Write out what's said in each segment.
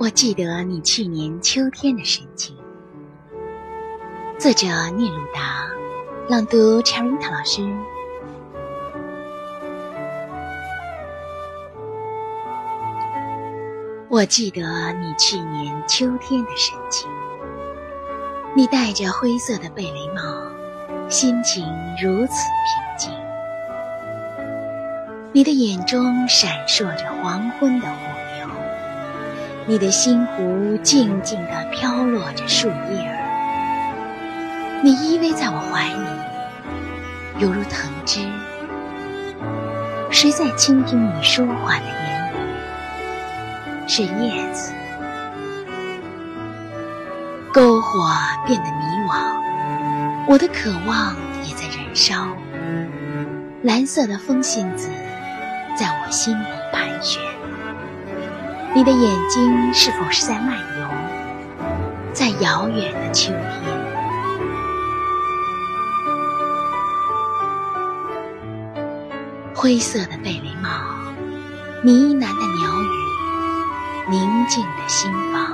我记得你去年秋天的神情。作者：聂鲁达，朗读 c h e r i t a 老师。我记得你去年秋天的神情。你戴着灰色的贝雷帽，心情如此平静。你的眼中闪烁着黄昏的火，你的心湖静静地飘落着树叶儿。你依偎在我怀里，犹如藤枝。谁在倾听你说话的言语？是叶子。篝火变得迷惘，我的渴望也在燃烧。蓝色的风信子在我心里盘旋。你的眼睛是否是在漫游，在遥远的秋天？灰色的贝雷帽，呢喃的鸟语，宁静的心房。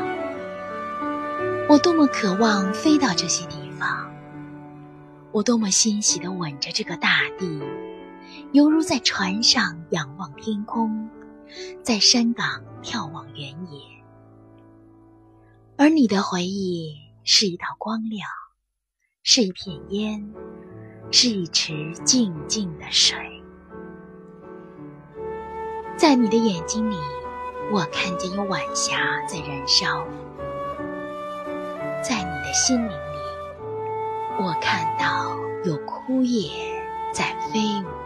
我多么渴望飞到这些地方！我多么欣喜地吻着这个大地，犹如在船上仰望天空，在山岗眺望原野。而你的回忆是一道光亮，是一片烟，是一池静静的水。在你的眼睛里，我看见有晚霞在燃烧。在你的心灵里，我看到有枯叶在飞舞。